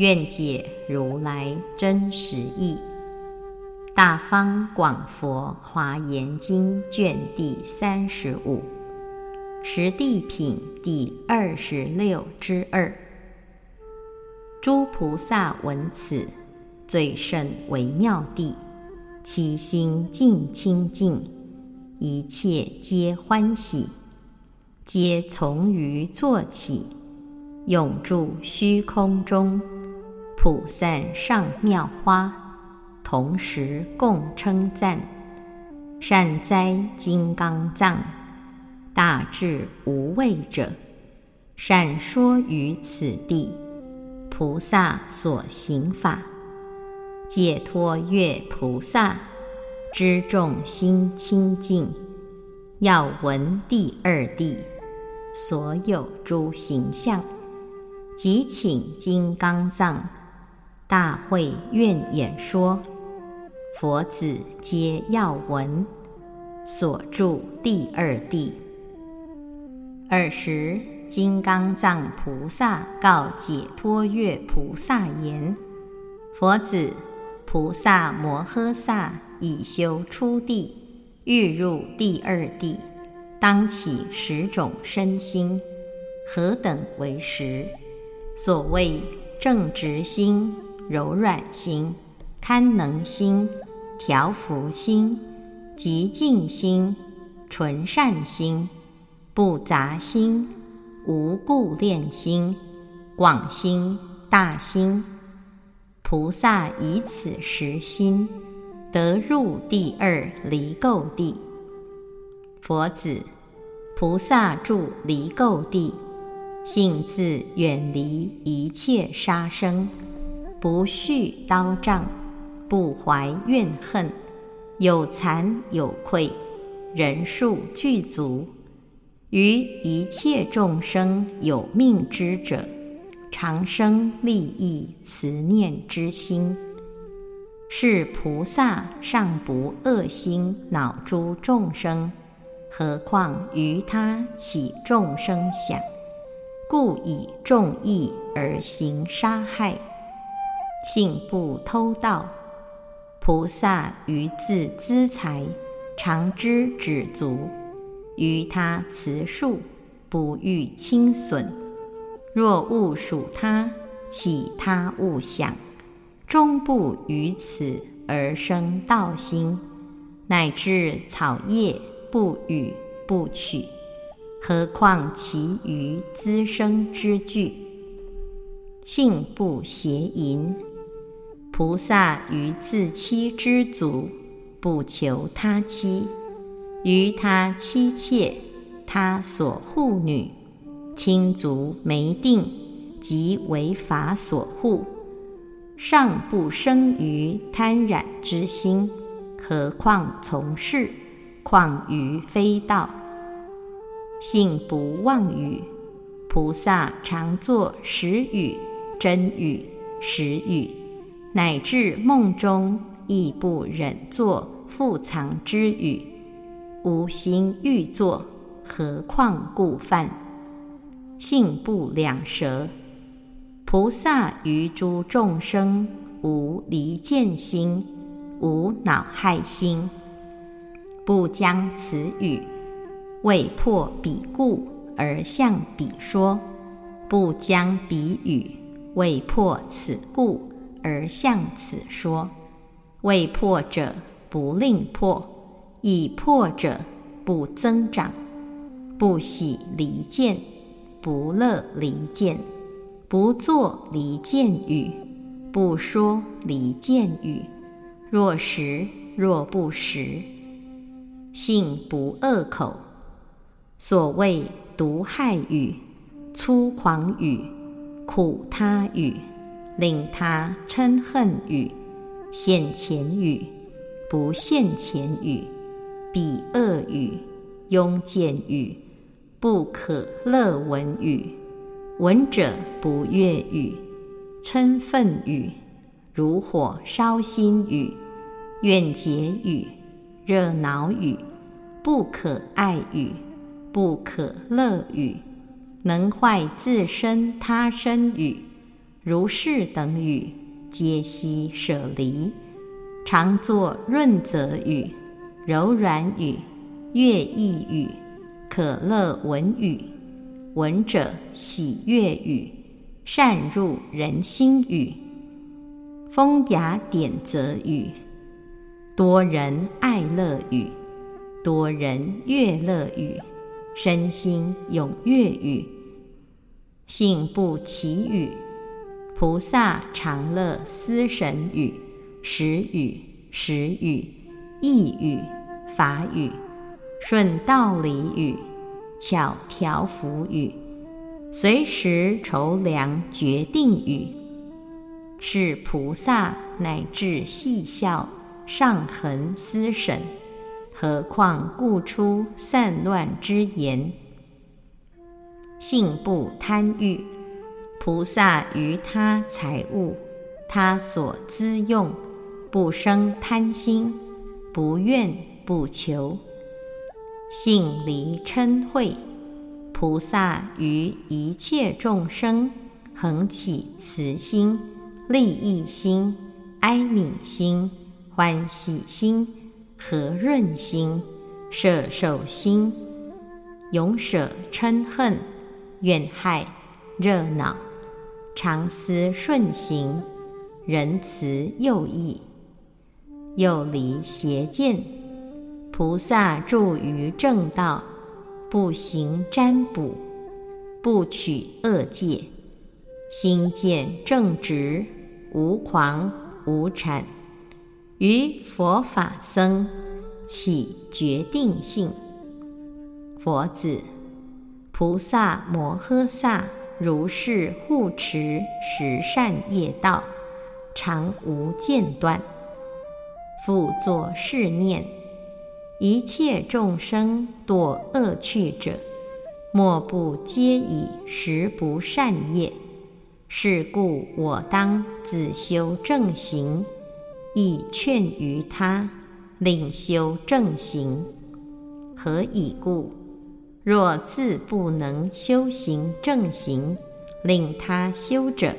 愿解如来真实义，《大方广佛华严经》卷第三十五，十地品第二十六之二。诸菩萨闻此，最胜微妙地，其心净清净，一切皆欢喜，皆从于坐起，永住虚空中。普散上妙花，同时共称赞：善哉金刚藏，大智无畏者，善说于此地，菩萨所行法，解脱月菩萨知众心清净，要闻第二地所有诸形象，即请金刚藏。大会愿演说，佛子皆要闻。所住第二地。尔时，金刚藏菩萨告解脱月菩萨言：“佛子，菩萨摩诃萨已修初地，欲入第二地，当起十种身心，何等为十？所谓正直心。”柔软心、堪能心、调伏心、极静心、纯善心、不杂心、无故恋心、广心、大心，菩萨以此实心，得入第二离垢地。佛子，菩萨住离垢地，性自远离一切杀生。不恤刀杖，不怀怨恨，有惭有愧，人数具足，于一切众生有命之者，常生利益慈念之心。是菩萨尚不恶心恼诸众生，何况于他起众生想，故以众义而行杀害。性不偷盗，菩萨于自资财，常知止足，于他慈树，不欲轻损。若勿属他，起他物想，终不于此而生道心，乃至草叶不与不取，何况其余滋生之具？性不邪淫。菩萨于自妻之足，不求他妻；于他妻妾、他所护女、亲族没定，即为法所护，尚不生于贪染之心，何况从事？况于非道？性不妄语，菩萨常作实语、真语、实语。乃至梦中亦不忍作复藏之语，无心欲作，何况故犯？性不两舌，菩萨于诸众生无离间心，无恼害心，不将此语为破彼故而向彼说，不将彼语为破此故。而向此说，未破者不令破，已破者不增长，不喜离间，不乐离间，不作离间语，不说离间语。若实若不实，性不恶口。所谓毒害语、粗狂语、苦他语。令他嗔恨语、现前语，不现前语，彼恶语，庸见语，不可乐闻语，闻者不悦语，嗔忿语，如火烧心语，怨结语，热恼语，不可爱语，不可乐语，能坏自身他身语，如是等语。皆悉舍离，常作润泽语、柔软语、悦意语、可乐闻语，闻者喜悦语，善入人心语，风雅典则语，多人爱乐语，多人悦乐语，身心踊跃语，性不奇语。菩萨常乐思神语、时语、时语、意语、法语、顺道理语、巧调伏语、随时筹量决定语，是菩萨乃至细笑上恒思审，何况故出散乱之言？性不贪欲。菩萨于他财物，他所资用，不生贪心，不怨不求，性离嗔恚。菩萨于一切众生，恒起慈心、利益心、哀悯心、欢喜心、和润心、摄受心，永舍嗔恨、怨害、热恼。常思顺行，仁慈又义，又离邪见。菩萨住于正道，不行占卜，不取恶戒，心见正直，无狂无产，于佛法僧起决定性。佛子，菩萨摩诃萨。如是护持十善业道，常无间断。复作是念：一切众生堕恶趣者，莫不皆以十不善业。是故我当自修正行，以劝于他，令修正行。何以故？若自不能修行正行，令他修者，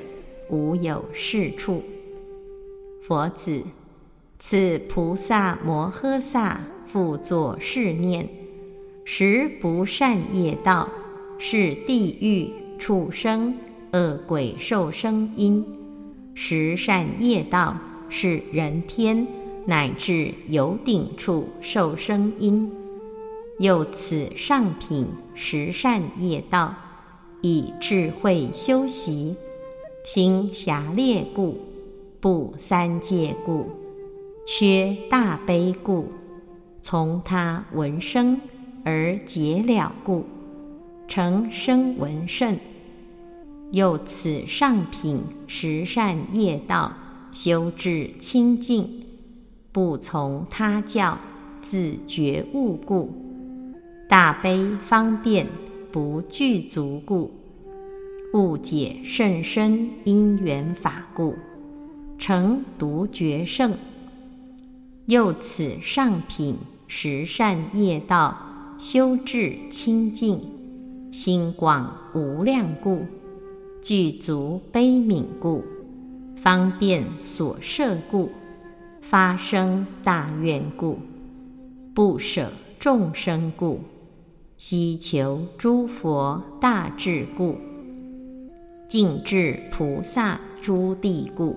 无有是处。佛子，此菩萨摩诃萨复作是念：十不善业道，是地狱、畜生、恶鬼受生因；十善业道，是人天乃至有顶处受生因。又此上品十善业道，以智慧修习，行狭劣故，不三界故，缺大悲故，从他闻声而解了故，成声闻圣。又此上品十善业道，修至清净，不从他教，自觉悟故。大悲方便不具足故，误解甚深因缘法故，成独觉圣。又此上品十善业道，修至清净，心广无量故，具足悲悯故，方便所摄故，发生大愿故，不舍众生故。希求诸佛大智故，尽至菩萨诸地故，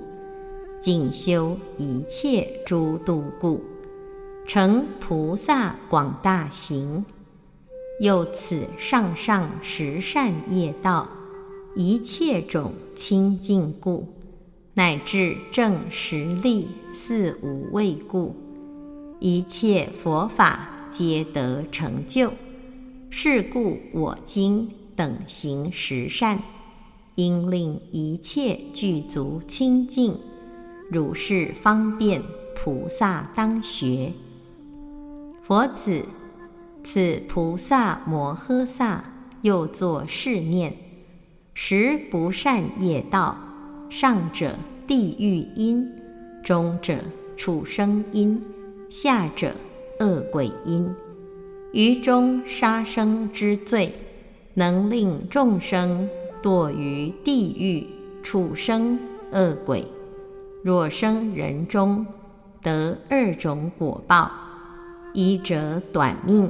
尽修一切诸度故，成菩萨广大行。又此上上十善业道，一切种清净故，乃至正实力四无畏故，一切佛法皆得成就。是故我今等行十善，应令一切具足清净，如是方便，菩萨当学。佛子，此菩萨摩诃萨又作是念：十不善业道，上者地狱因，中者畜生因，下者恶鬼因。于中杀生之罪，能令众生堕于地狱、畜生、恶鬼。若生人中，得二种果报。一者短命，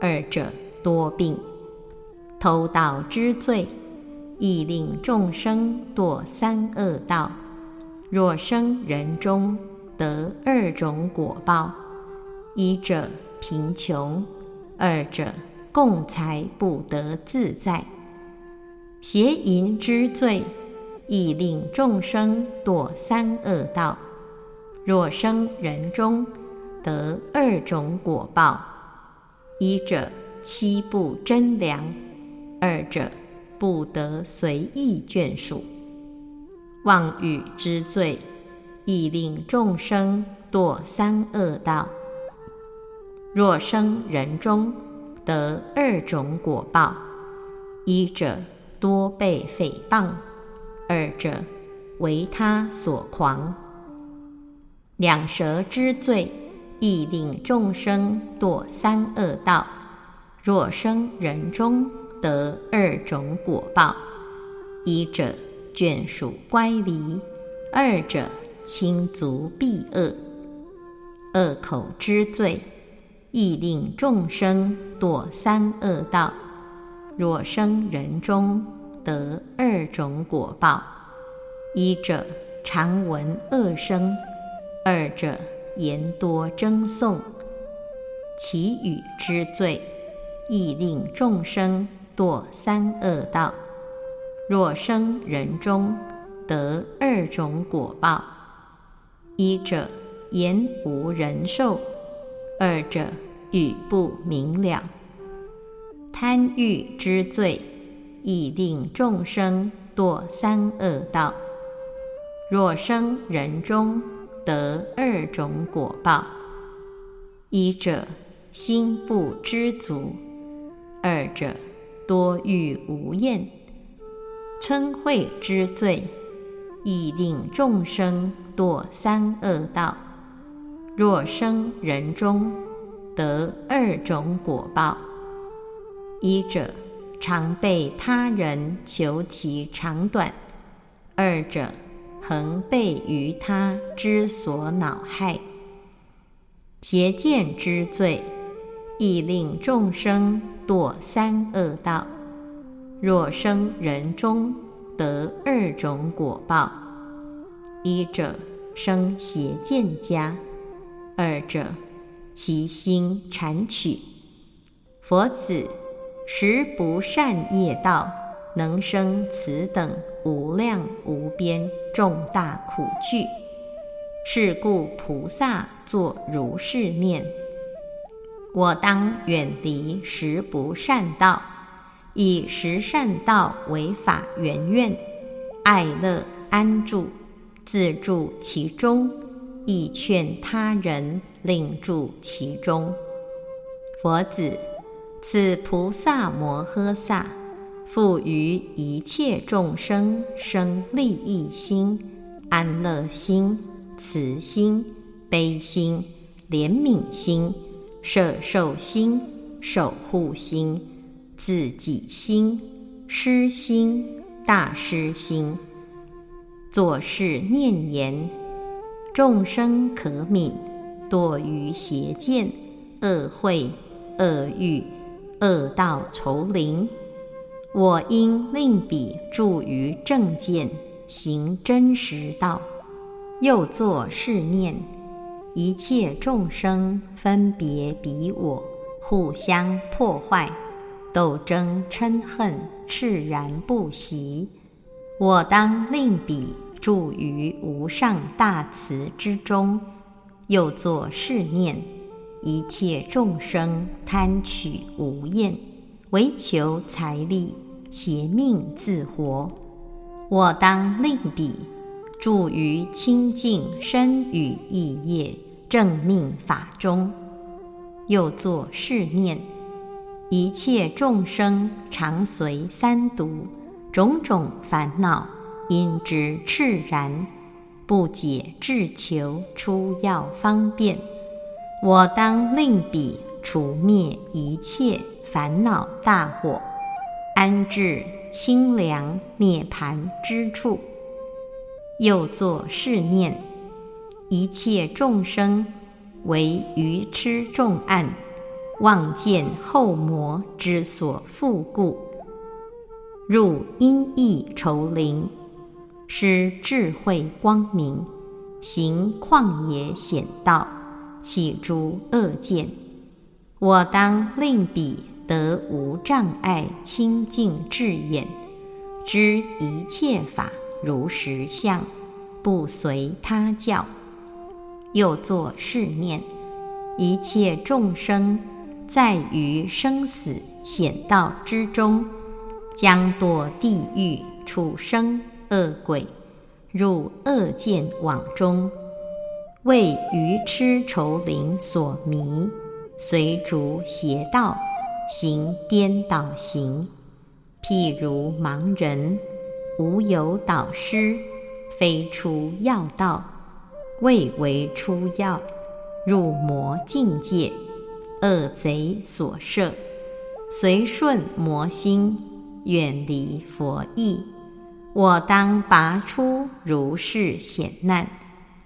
二者多病。偷盗之罪，亦令众生堕三恶道。若生人中，得二种果报：一者贫穷，二者共财不得自在。邪淫之罪，亦令众生堕三恶道。若生人中，得二种果报：一者七不真良，二者不得随意眷属。妄语之罪，亦令众生堕三恶道。若生人中，得二种果报：一者多被诽谤，二者为他所狂。两舌之罪。亦令众生堕三恶道。若生人中，得二种果报：一者眷属乖离，二者亲族避恶。恶口之罪，亦令众生堕三恶道。若生人中，得二种果报：一者常闻恶声，二者。言多争讼，其语之罪，亦令众生堕三恶道。若生人中，得二种果报：一者言无人受，二者语不明了。贪欲之罪，亦令众生堕三恶道。若生人中，得二种果报：一者心不知足，二者多欲无厌。嗔恚之罪，亦令众生堕三恶道。若生人中，得二种果报：一者常被他人求其长短，二者。恒被于他之所恼害，邪见之罪，亦令众生堕三恶道。若生人中，得二种果报：一者生邪见家，二者其心缠取。佛子，十不善业道，能生此等无量无边。重大苦惧，是故菩萨作如是念：我当远离十不善道，以十善道为法缘愿，爱乐安住，自住其中，亦劝他人令住其中。佛子，此菩萨摩诃萨。复于一切众生生利益心、安乐心、慈心、悲心、怜悯心、摄受心、守护心、自己心、施心、大施心，作是念言：众生可悯，堕于邪见、恶慧、恶欲、恶道丛林。我应令彼住于正见，行真实道。又作是念：一切众生分别彼我，互相破坏，斗争嗔恨，炽然不息。我当令彼住于无上大慈之中。又作是念：一切众生贪取无厌。唯求财力，邪命自活。我当令彼住于清净身语意业正命法中。又作是念：一切众生常随三毒种种烦恼，因之炽然，不解智求出药方便。我当令彼除灭一切烦恼大火，安置清凉涅盘之处。又作是念：一切众生。为愚痴重暗，妄见后魔之所复故，入阴翳愁林，施智慧光明，行旷野险道，起诸恶见。我当令彼得无障碍清净智眼，知一切法如实相，不随他教。又作是念：一切众生在于生死险道之中，将堕地狱、畜生、恶鬼，入恶见网中，为愚痴愁灵所迷，随逐邪道，行颠倒行。譬如盲人，无有导师，非出要道。未为出药，入魔境界，恶贼所摄，随顺魔心，远离佛意。我当拔出如是险难，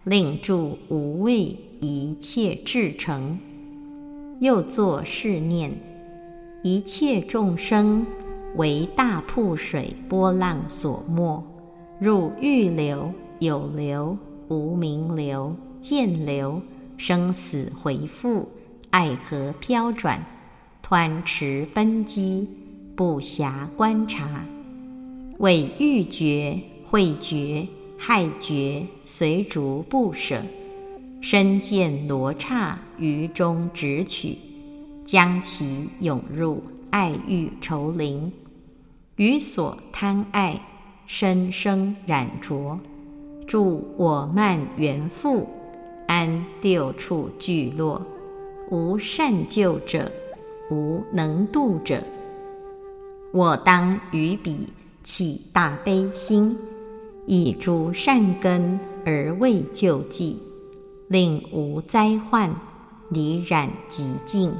令住无畏一切至诚。又作是念：一切众生为大瀑水波浪所没，入欲流、有流。无名流、见流、生死回复、爱河飘转、湍池奔击，不暇观察，为欲觉、慧觉、害觉，随逐不舍，身见罗刹于中直取，将其涌入爱欲愁林，于所贪爱，身生染着。住我慢缘复，安六处聚落，无善救者，无能度者。我当于彼起大悲心，以诸善根而为救济，令无灾患，离染极净，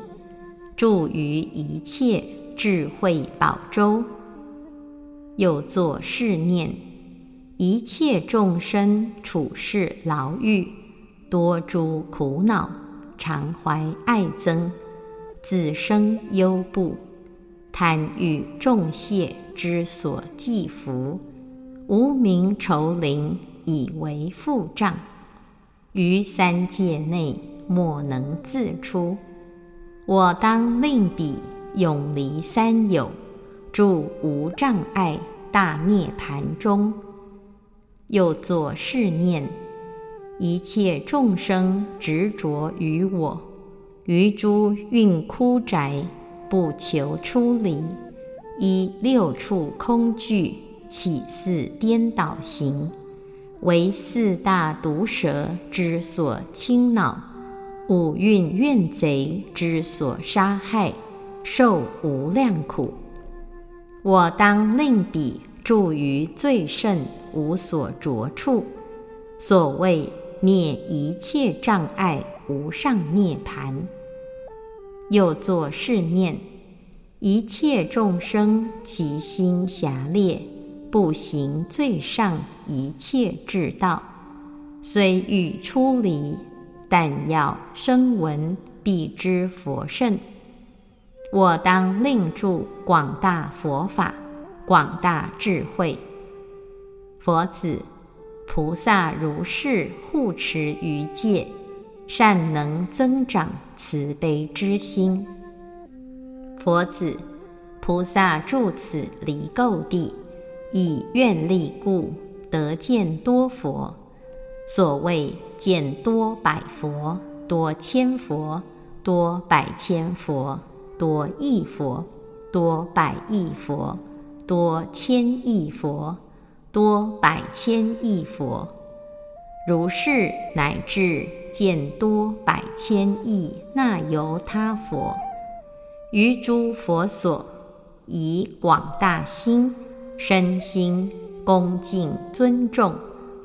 住于一切智慧宝洲。又作是念。一切众生处世牢狱，多诸苦恼，常怀爱憎，自生忧怖，贪欲众谢之所寄伏，无名愁灵以为负障，于三界内莫能自出。我当令彼永离三有，住无障碍大涅盘中。又作是念：一切众生执着于我，于诸蕴枯宅，不求出离，依六处空具，起似颠倒行，为四大毒蛇之所侵恼，五蕴怨贼之所杀害，受无量苦。我当令彼住于最甚。无所着处，所谓灭一切障碍无上涅盘。又作是念：一切众生其心狭劣，不行最上一切智道，虽欲出离，但要声闻必知佛圣。我当令住广大佛法，广大智慧。佛子，菩萨如是护持于戒，善能增长慈悲之心。佛子，菩萨住此离垢地，以愿力故，得见多佛。所谓见多百佛、多千佛、多百千佛、多亿佛、多百亿佛、多千亿佛。多百千亿佛，如是乃至见多百千亿那由他佛，于诸佛所，以广大心、身心恭敬尊重，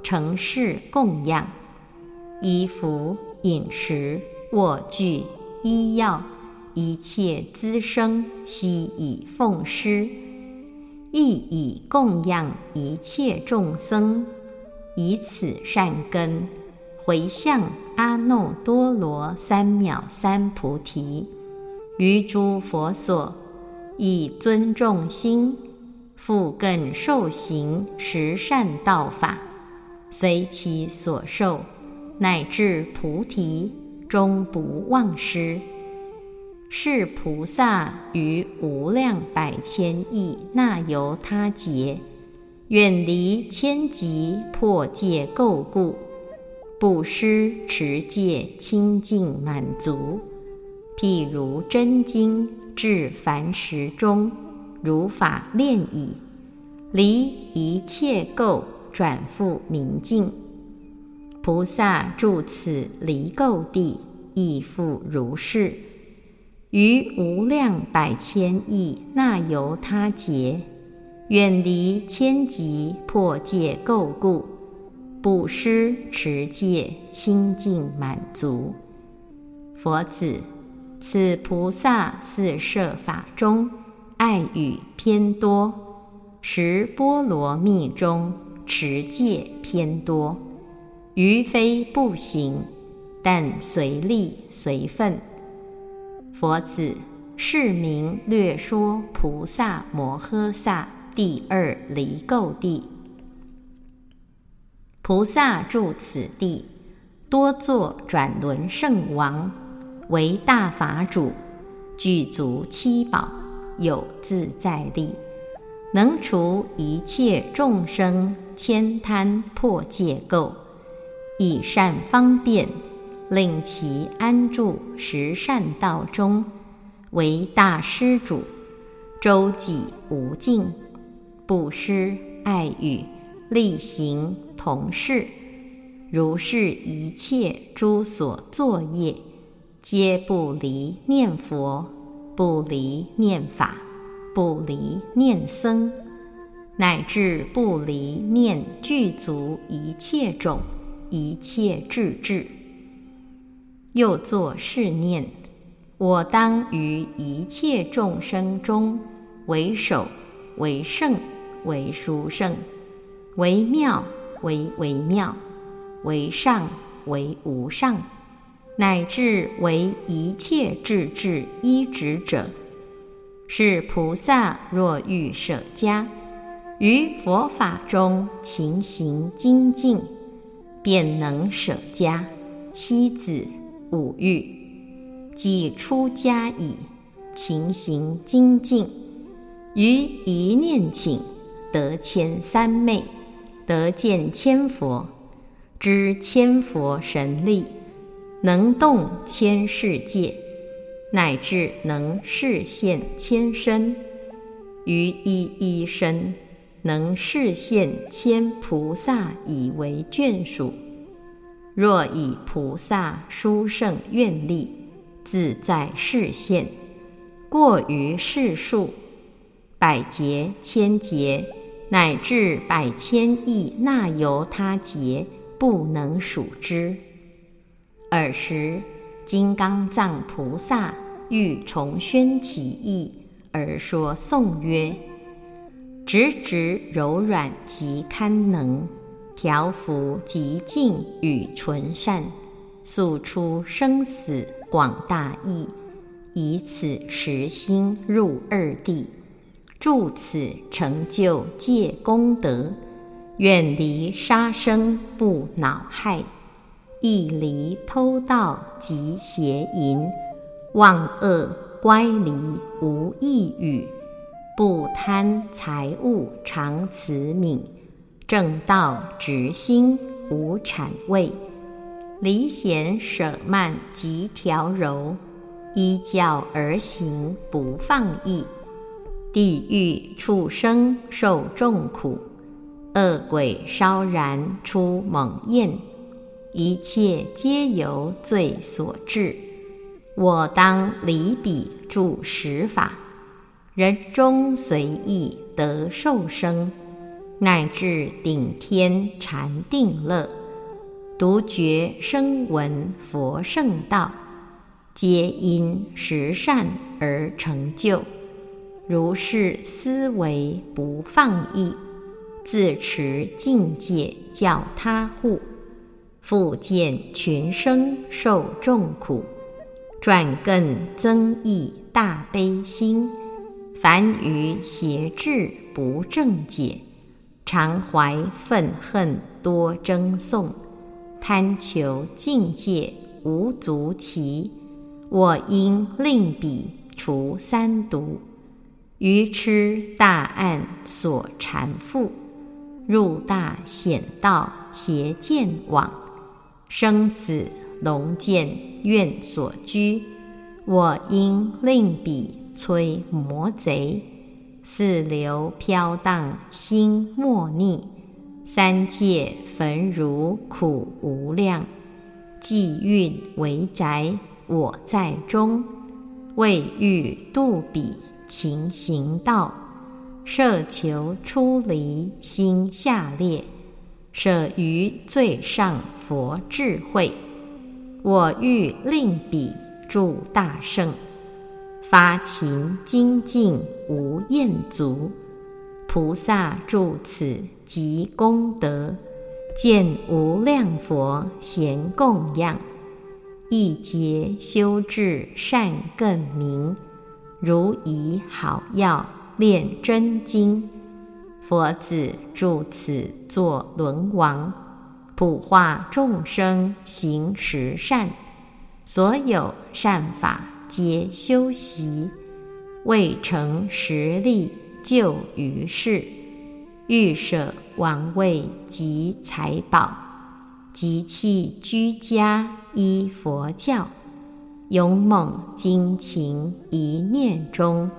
承事供养，衣服饮食卧具医药一切资生悉以奉施，亦以供养一切众生。以此善根回向阿耨多罗三藐三菩提，于诸佛所，以尊重心，复更受行十善道法，随其所受，乃至菩提，终不忘失。是菩萨于无量百千亿那由他劫。远离千劫破戒垢故，不失持戒清净满足，譬如真经至凡时中，如法炼矣。离一切垢，转复明净。菩萨住此离垢地，亦复如是。于无量百千亿那由他劫。远离千劫破戒垢故，布施持戒清净满足。佛子，此菩萨四摄法中，爱语偏多；十波罗蜜中，持戒偏多。余非不行，但随力随分。佛子，是名略说菩萨摩诃萨。第二离垢地，菩萨住此地，多作转轮圣王，为大法主，具足七宝，有自在力，能除一切众生千贪破戒垢，以善方便，令其安住十善道中，为大施主，周济无尽。布施、爱语、力行、同事，如是一切诸所作业，皆不离念佛，不离念法，不离念僧，乃至不离念具足一切种、一切智智。又作是念：我当于一切众生中，为首，为圣。为殊胜，为妙，为微妙，为上，为无上，乃至为一切智智依止者，是菩萨若欲舍家，于佛法中勤行精进，便能舍家、妻子、五欲，即出家矣。勤行精进，于一念请。得千三昧，得见千佛，知千佛神力，能动千世界，乃至能示现千身，于一一身，能示现千菩萨以为眷属。若以菩萨殊胜愿力，自在示现，过于世数，百劫千劫。乃至百千亿那由他劫不能数之。尔时，金刚藏菩萨欲重宣其意，而说颂曰：“直直柔软极堪能，调伏极静与纯善，诉出生死广大义，以此实心入二地。”助此成就戒功德，远离杀生不恼害，一离偷盗及邪淫，忘恶乖离无异语，不贪财物常慈悯，正道直心无谄畏，离贤舍慢及调柔，依教而行不放逸。地狱畜生受众苦，恶鬼烧燃出猛焰，一切皆由罪所致。我当离彼住十法，人中随意得受生，乃至顶天禅定乐，独觉声闻佛圣道，皆因十善而成就。如是思维不放逸，自持境界教他护，复见群生受众苦，转更增益大悲心。凡于邪智不正解，常怀愤恨多争讼，贪求境界无足奇。我应令彼除三毒。愚痴大暗所缠缚，入大险道邪见网，生死龙见愿所居。我应令彼摧魔贼，四流飘荡心莫逆，三界焚如苦无量，既运为宅我在中，未欲度彼。情行道，设求出离心下列，舍于最上佛智慧。我欲令彼住大圣，发勤精进无厌足。菩萨住此即功德，见无量佛贤供养，一劫修至善更明。如以好药炼真经，佛子住此作轮王，普化众生行十善，所有善法皆修习，未成实力就于世，欲舍王位及财宝，及弃居家依佛教。勇猛精勤一念中，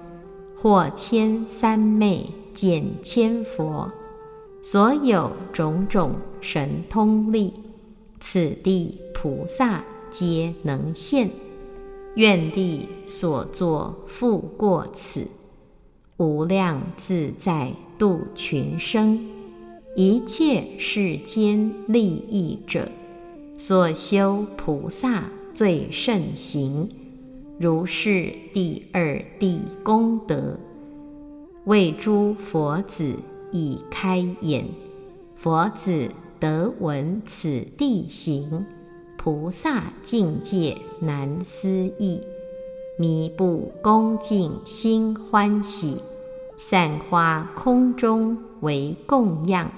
或千三昧见千佛，所有种种神通力，此地菩萨皆能现。愿力所作复过此，无量自在度群生。一切世间利益者，所修菩萨。最甚行，如是第二地功德，为诸佛子已开眼，佛子得闻此地行，菩萨境界难思议，弥不恭敬心欢喜，散花空中为供养，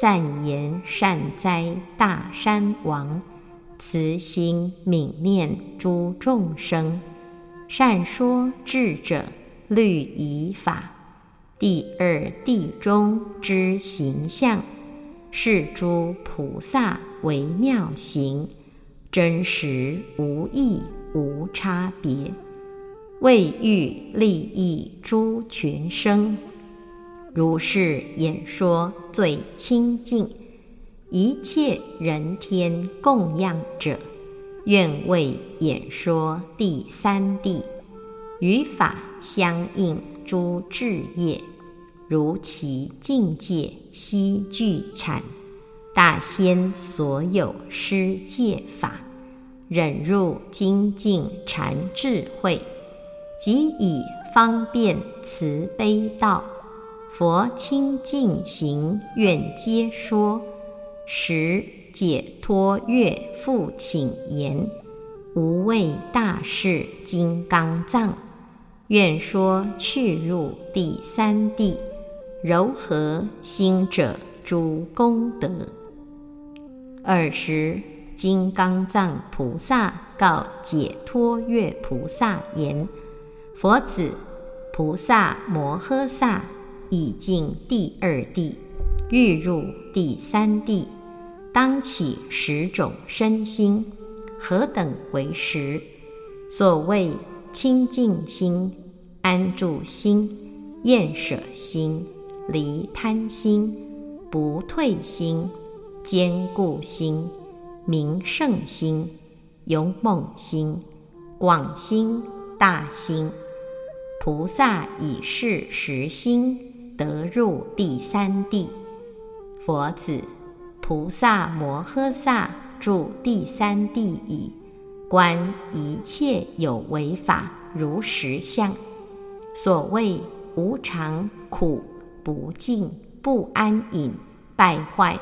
赞言善哉大山王。慈心悯念诸众生，善说智者律仪法，第二地中之形象，是诸菩萨为妙行，真实无异无差别，为欲利益诸群生，如是演说最清净。一切人天供养者，愿为演说第三地，与法相应诸智业，如其境界悉具产，大仙所有施戒法，忍入精进禅智慧，即以方便慈悲道，佛清净行愿皆说。时解脱乐复请言：无畏大士金刚藏，愿说去入第三地，柔和心者诸功德。尔时，金刚藏菩萨告解脱乐菩萨言：“佛子，菩萨摩诃萨已尽第二地。”欲入第三地，当起十种身心，何等为十？所谓清净心、安住心、厌舍心、离贪心、不退心、坚固心、名圣心、勇猛心、广心、大心。菩萨以是实心得入第三地。佛子，菩萨摩诃萨住第三地矣。观一切有为法如实相。所谓无常、苦、不净、不安隐、败坏、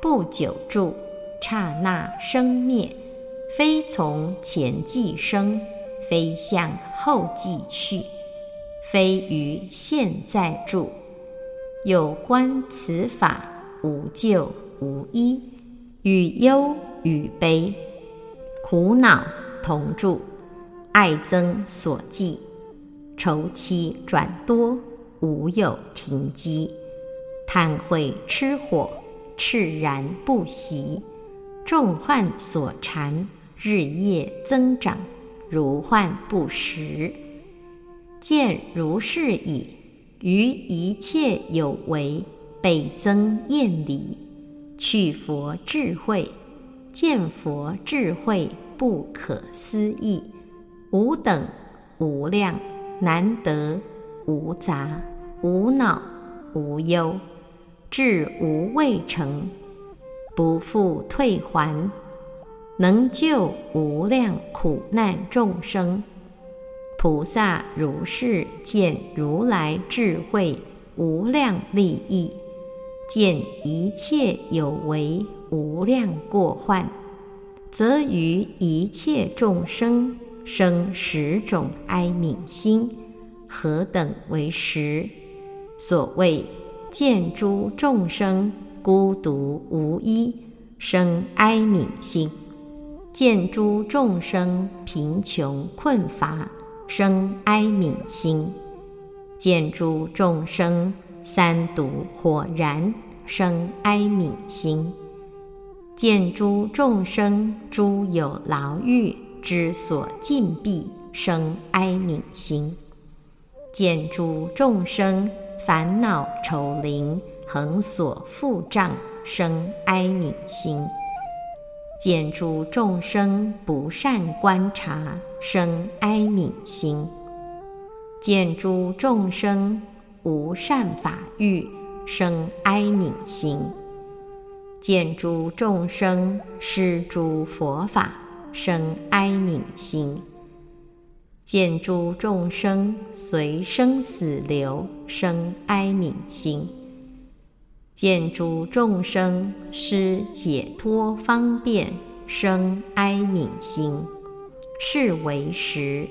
不久住、刹那生灭，非从前即生，非向后即去，非于现在住。有关此法，无救无依，与忧与悲。苦恼同住，爱憎所寄，愁期转多，无有停机。贪恚痴火，炽然不息。众患所缠，日夜增长，如患不食。见如是已，于一切有为，倍增厌离，去佛智慧。见佛智慧不可思议，无等无量难得，无杂无恼无忧，智无未成，不复退还，能救无量苦难众生。菩萨如是见如来智慧无量利益，见一切有为。无量过患，则于一切众生生十种哀悯心，何等为十？所谓见诸众生孤独无依，生哀悯心；见诸众生贫穷困乏，生哀悯心；见诸众生三毒火燃，生哀悯心。见诸众生诸有牢狱之所禁闭，生哀悯心；见诸众生烦恼愁灵恒所覆障，生哀悯心；见诸众生不善观察，生哀悯心；见诸众生无善法欲，生哀悯心。见诸众生施诸佛法，生哀悯心；见诸众生随生死流，生哀悯心；见诸众生施解脱方便，生哀悯心。是为实。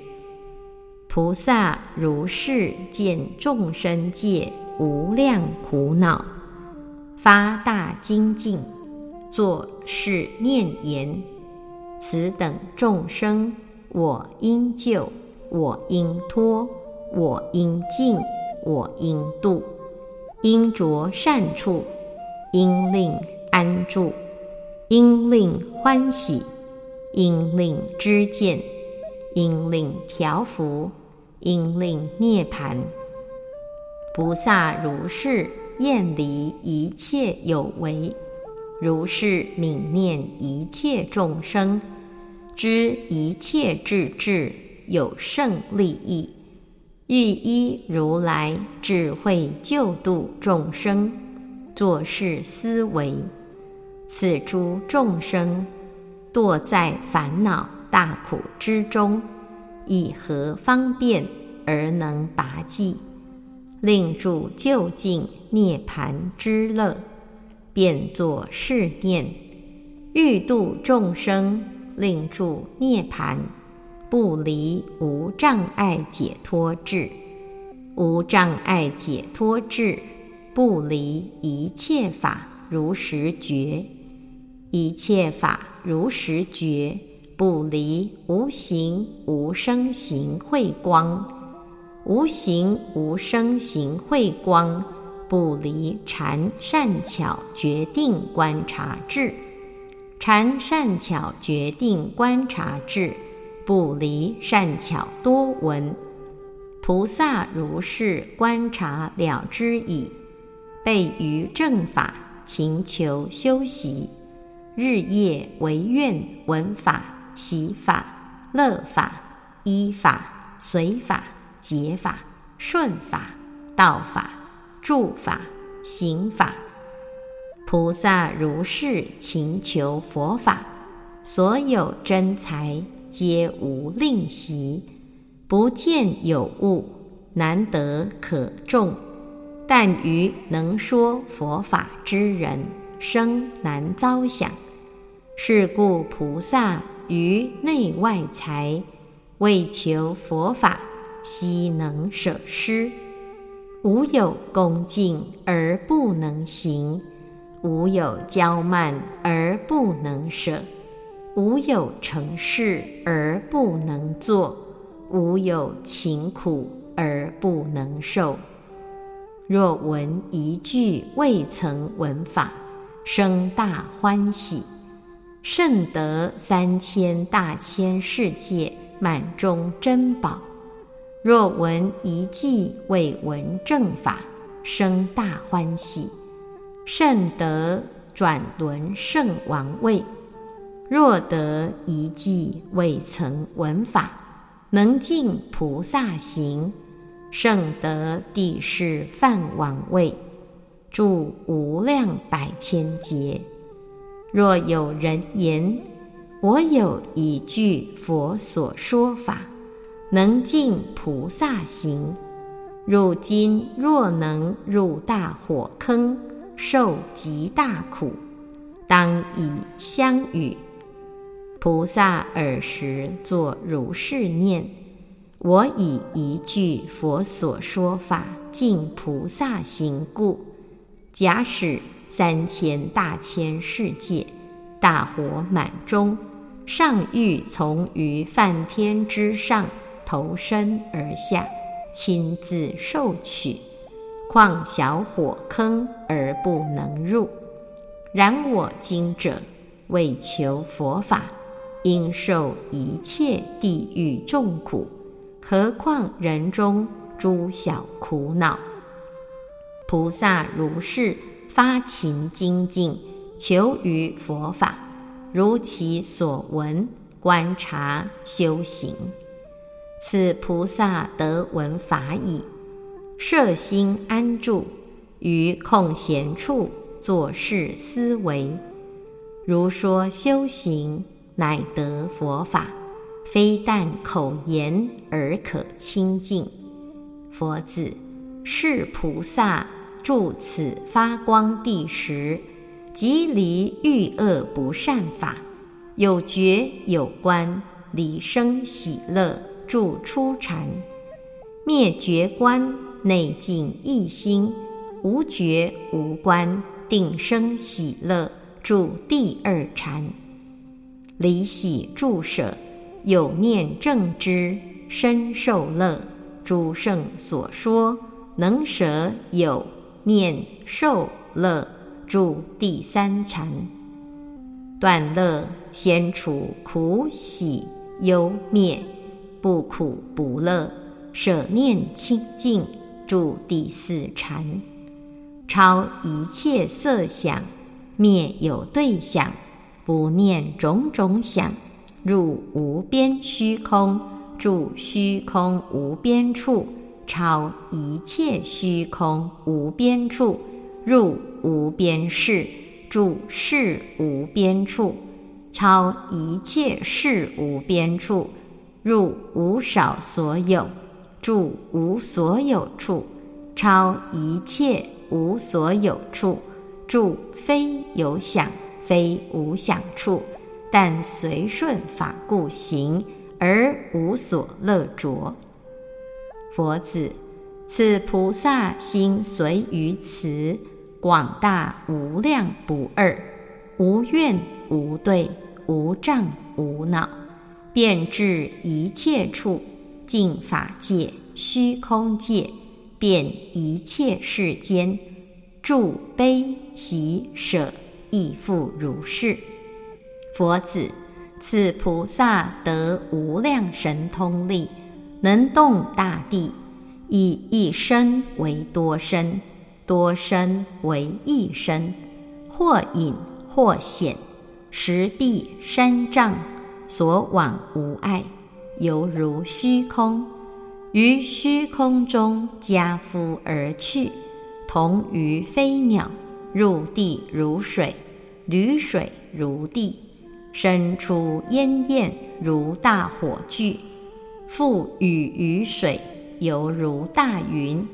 菩萨如是见众生界无量苦恼。发大精进，作是念言：此等众生，我应救，我应脱，我应敬，我应度，应着善处，应令安住，应令欢喜，应令知见，应令调伏，应令涅盘。菩萨如是。厌离一切有为，如是泯念一切众生，知一切智智有胜利益，欲依如来智慧救度众生，作是思维：此诸众生堕在烦恼大苦之中，以何方便而能拔济？令住就近涅盘之乐，便作是念：欲度众生，令住涅盘，不离无障碍解脱智。无障碍解脱智，不离一切法如实觉。一切法如实觉，不离无形无声行慧光。无形无声行慧光，不离禅善巧决定观察智；禅善巧决定观察智，不离善巧多闻。菩萨如是观察了之矣，备于正法，勤求修习，日夜唯愿闻法、习法、乐法、依法、随法、解法、顺法、道法、住法、行法。菩萨如是勤求佛法，所有真财皆无吝惜，不见有物，难得可众。但于能说佛法之人，生难遭想。是故菩萨于内外财，为求佛法，悉能舍施。无有恭敬而不能行，无有骄慢而不能舍，无有成事而不能做，无有勤苦而不能受。若闻一句未曾闻法，生大欢喜，甚得三千大千世界满中珍宝；若闻一记未闻正法，生大欢喜，甚得转轮圣王位；若得一记未曾闻法，能尽菩萨行。圣得地势梵王位，住无量百千劫。若有人言：“我有一句佛所说法，能尽菩萨行。”如今若能入大火坑，受极大苦，当以相与。菩萨尔时作如是念。我以一句佛所说法，尽菩萨行故。假使三千大千世界大火满中，上欲从于梵天之上投身而下，亲自受取，况小火坑而不能入？然我今者为求佛法，应受一切地狱众苦。何况人中诸小苦恼，菩萨如是发勤精进，求于佛法，如其所闻观察修行。此菩萨得闻法已，摄心安住于空闲处，作事思维，如说修行，乃得佛法。非但口言而可清净。佛子，是菩萨住此发光地时，即离欲恶不善法，有觉有观，离生喜乐，住初禅；灭绝观，内静一心，无觉无观，定生喜乐，住第二禅。离喜住舍。有念正知，身受乐。诸圣所说，能舍有念受乐，住第三禅。断乐先除苦喜忧灭，不苦不乐，舍念清净，住第四禅。超一切色想，灭有对想，不念种种想。入无边虚空，住虚空无边处，超一切虚空无边处，入无边事，住事无边处，超一切事无边处，入无少所有，住无所有处，超一切无所有处，住非有想非无想处。但随顺法故行，而无所乐着。佛子，此菩萨心随于此，广大无量不二，无怨无对，无障无恼，遍至一切处，净法界、虚空界，遍一切世间，住悲喜舍亦复如是。佛子，此菩萨得无量神通力，能动大地，以一身为多身，多身为一身，或隐或显，石壁山障，所往无碍，犹如虚空。于虚空中加趺而去，同于飞鸟。入地如水，履水如地，生出烟焰如大火炬，覆雨于水，犹如大云。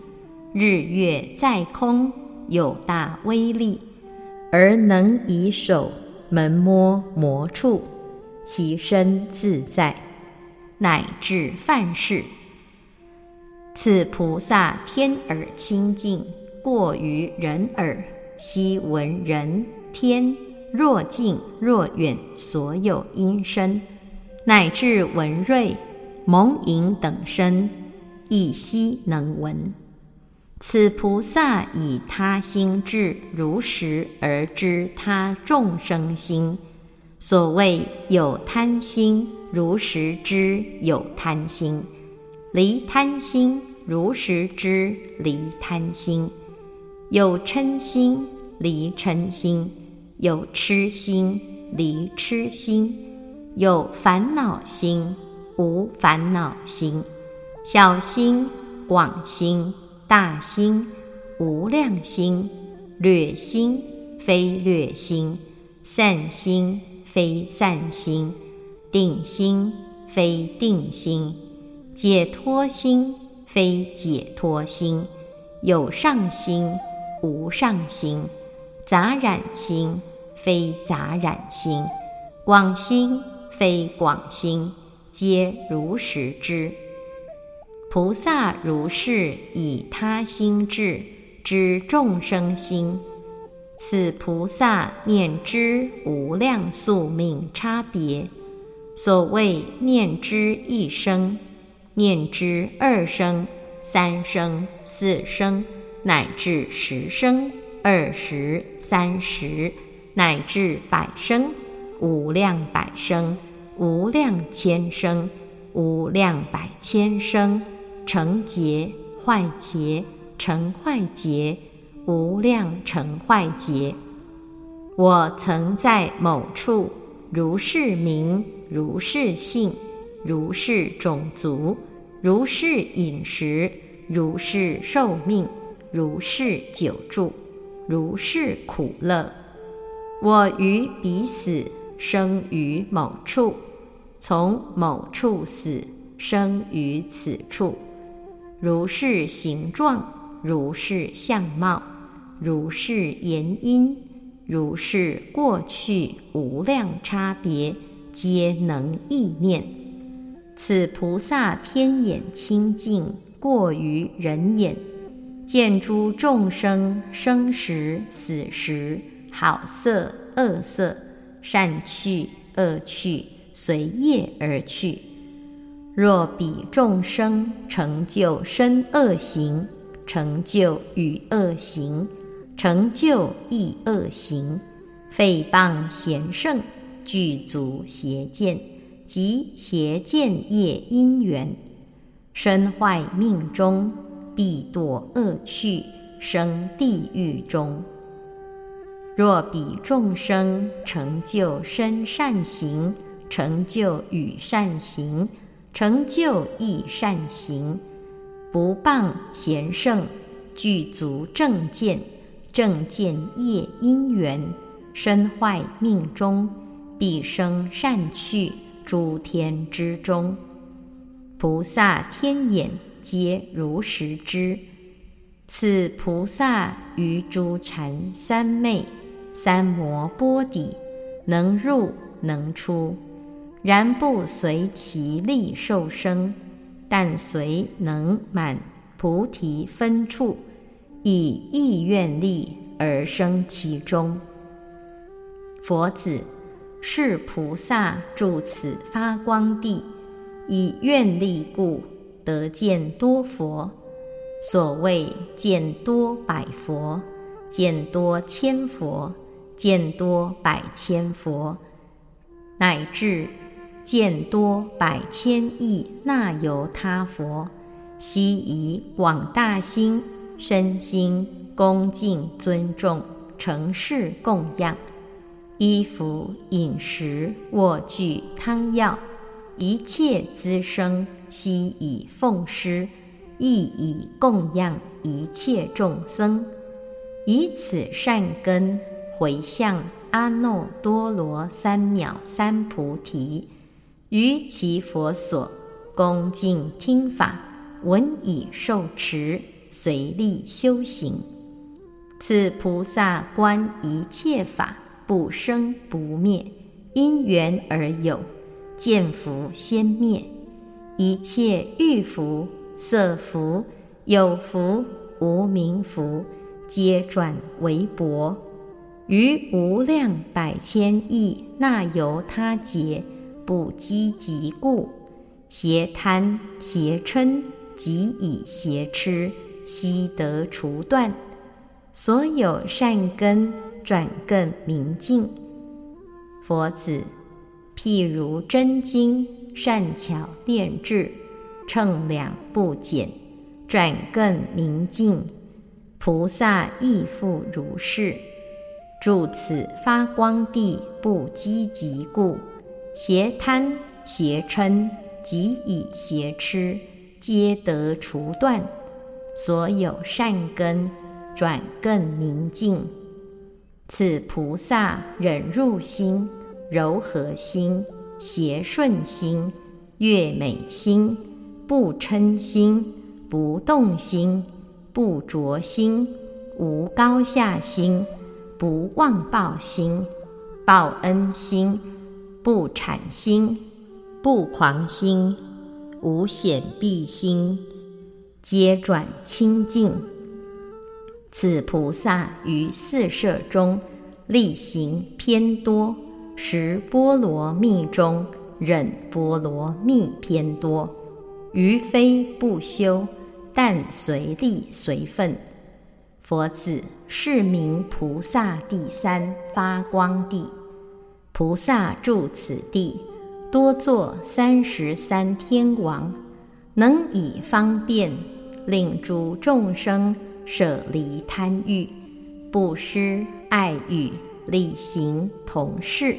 日月在空，有大威力，而能以手门摸魔处，其身自在，乃至犯事。此菩萨天耳清净，过于人耳。悉闻人天若近若远，所有音声，乃至文瑞、蒙影等声，亦悉能闻。此菩萨以他心智如实而知他众生心。所谓有贪心，如实知有贪心；离贪心，如实知离贪心。有嗔心，离嗔心；有痴心，离痴心；有烦恼心，无烦恼心；小心、广心、大心、无量心；略心、非略心；善心、非善心；定心、非定心；解脱心、非解脱心；有上心。无上心，杂染心，非杂染心；广心，非广心，皆如实知。菩萨如是以他心智知众生心，此菩萨念知无量宿命差别。所谓念之一生，念之二生，三生，四生。乃至十生、二十、三十，乃至百生，无量百生，无量千生，无量百千生，成劫、坏劫、成坏劫，无量成坏劫。我曾在某处，如是名，如是性，如是种族，如是饮食，如是寿命。如是久住，如是苦乐。我于彼死，生于某处；从某处死，生于此处。如是形状，如是相貌，如是言音，如是过去无量差别，皆能意念。此菩萨天眼清净，过于人眼。见诸众生生时死时，好色恶色，善趣恶趣，随业而去。若彼众生成就身恶行，成就与恶行，成就意恶行，诽谤贤圣，具足邪见及邪见业因缘，身坏命中。必堕恶趣，生地狱中。若彼众生成就身善行，成就与善行，成就亦善行，不谤贤圣，具足正见，正见业因缘，身坏命中，必生善趣诸天之中。菩萨天眼。皆如实知，此菩萨于诸禅三昧、三摩波底，能入能出，然不随其力受生，但随能满菩提分处，以意愿力而生其中。佛子，是菩萨住此发光地，以愿力故。得见多佛，所谓见多百佛，见多千佛，见多百千佛，乃至见多百千亿那由他佛，悉以广大心、身心恭敬尊重，成事供养，衣服、饮食、卧具、汤药，一切滋生，悉以奉施，亦以供养一切众生，以此善根回向阿耨多罗三藐三菩提，于其佛所恭敬听法，闻已受持，随力修行。此菩萨观一切法不生不灭，因缘而有，见福先灭。一切欲福、色福、有福、无名福，皆转为薄。于无量百千亿那由他劫不积极故，邪贪邪嗔即以邪痴，悉得除断。所有善根转更明净。佛子，譬如真金善巧炼制，称量不减，转更明净。菩萨亦复如是。住此发光地不积极故，邪贪邪嗔即以邪痴，皆得除断。所有善根。转更明净，此菩萨忍入心、柔和心、邪顺心、悦美心、不嗔心、不动心、不着心、无高下心、不忘报心、报恩心、不产心、不狂心、无显蔽心，皆转清净。此菩萨于四摄中力行偏多，十波罗蜜中忍波罗蜜偏多，于非不修，但随力随分。佛子是名菩萨第三发光地。菩萨住此地，多作三十三天王，能以方便令诸众生。舍离贪欲，布施爱语，力行同事，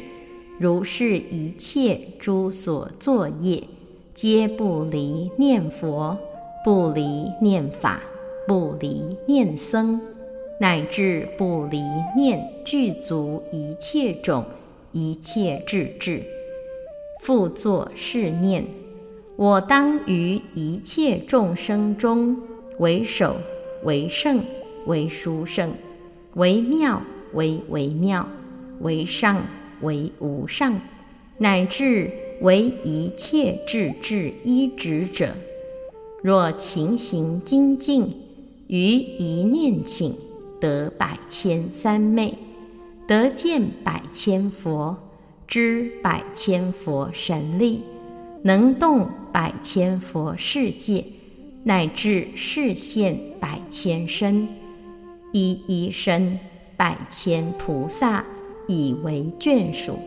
如是一切诸所作业，皆不离念佛，不离念法，不离念僧，乃至不离念具足一切种一切智智，复作是念：我当于一切众生中为首。为圣，为殊圣，为妙，为微妙，为上，为无上，乃至为一切智智依止者。若勤行精进，于一念请得百千三昧，得见百千佛，知百千佛神力，能动百千佛世界。乃至视现百千身，一一身百千菩萨以为眷属。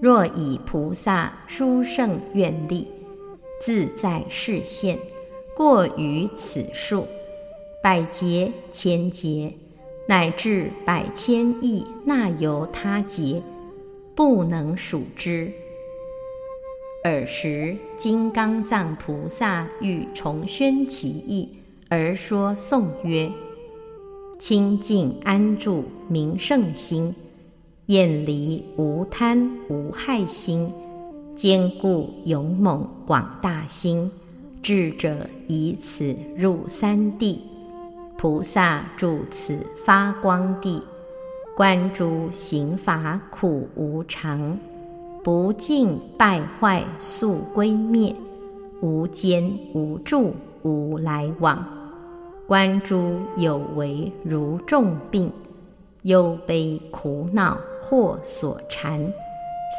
若以菩萨殊胜愿力，自在视现，过于此数，百劫千劫，乃至百千亿那由他劫，不能数之。尔时，金刚藏菩萨欲重宣其意，而说颂曰：“清净安住明圣心，厌离无贪无害心，坚固勇猛广大心，智者以此入三地。菩萨住此发光地，观诸行法苦无常。”不净败坏速归灭，无间无住无来往，观诸有为如重病，忧悲苦恼或所缠，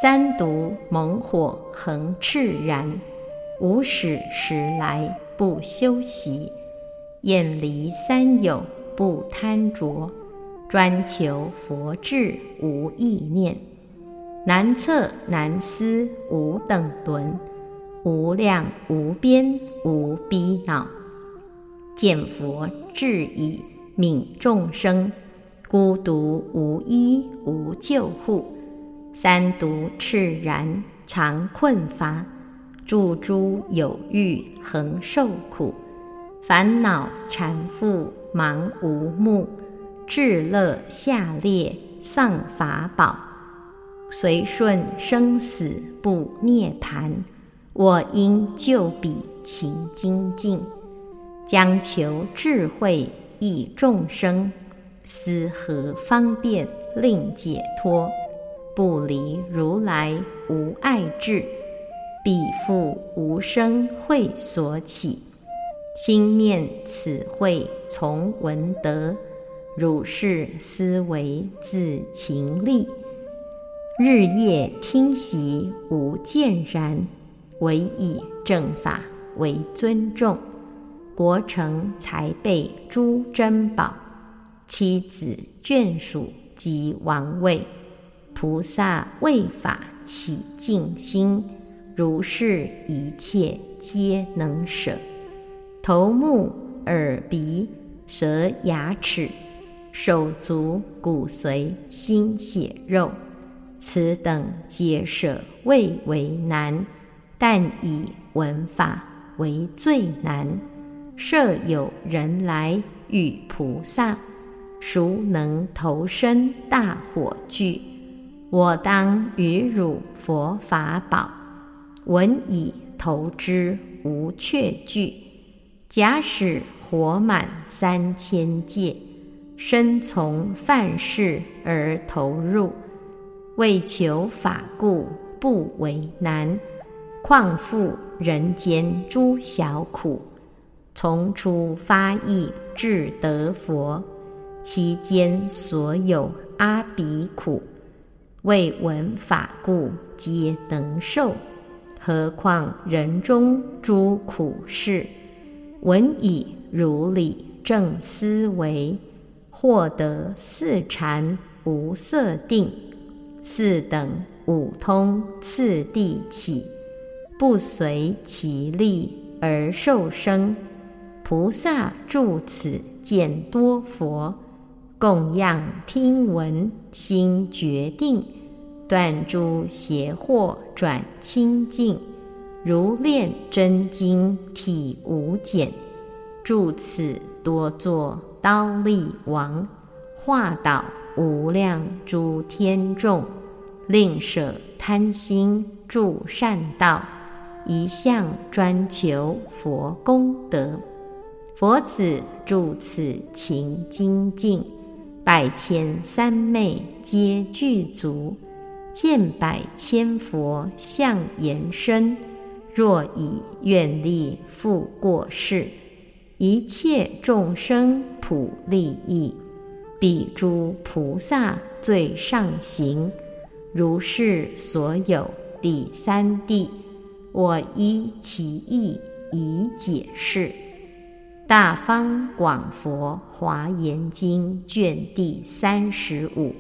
三毒猛火恒炽然，无始时来不修习，远离三有不贪着，专求佛智无意念。难测难思无等伦，无量无边无逼恼。见佛智已悯众生，孤独无依无救护，三毒炽然常困乏，诸诸有欲恒受苦，烦恼缠缚忙无目，至乐下劣丧法宝，随顺生死不涅盘。我应就彼勤精进，将求智慧益众生，思何方便令解脱？不离如来无爱智，彼复无生会所起。心念此慧从闻得，如是思维自勤力，日夜听习无见然。唯以正法为尊重，国城财备诸珍宝，妻子眷属及王位，菩萨为法起净心，如是一切皆能舍。头目耳鼻舌牙齿，手足骨髓心血肉，此等皆舍未为难。但以闻法为最难。设有人来与菩萨，孰能投身大火炬？我当与汝佛法宝，闻已投之无却惧。假使活满三千界，身从犯事而投入，为求法故不为难。况复人间诸小苦，从初发意至得佛，其间所有阿鼻苦，为闻法故皆能受。何况人中诸苦事，闻以如理正思维，获得四禅无色定，四等五通次第起。不随其力而受生，菩萨住此见多佛，供养听闻心决定，断诸邪惑转清净，如炼真金体无减。住此多作刀力王，化导无量诸天众，令舍贪心助善道。一向专求佛功德，佛子住此勤精进，百千三昧皆具足，见百千佛相延伸。若以愿力复过世，一切众生普利益，彼诸菩萨最上行，如是所有第三地。我依其意以解释，《大方广佛华严经》卷第三十五。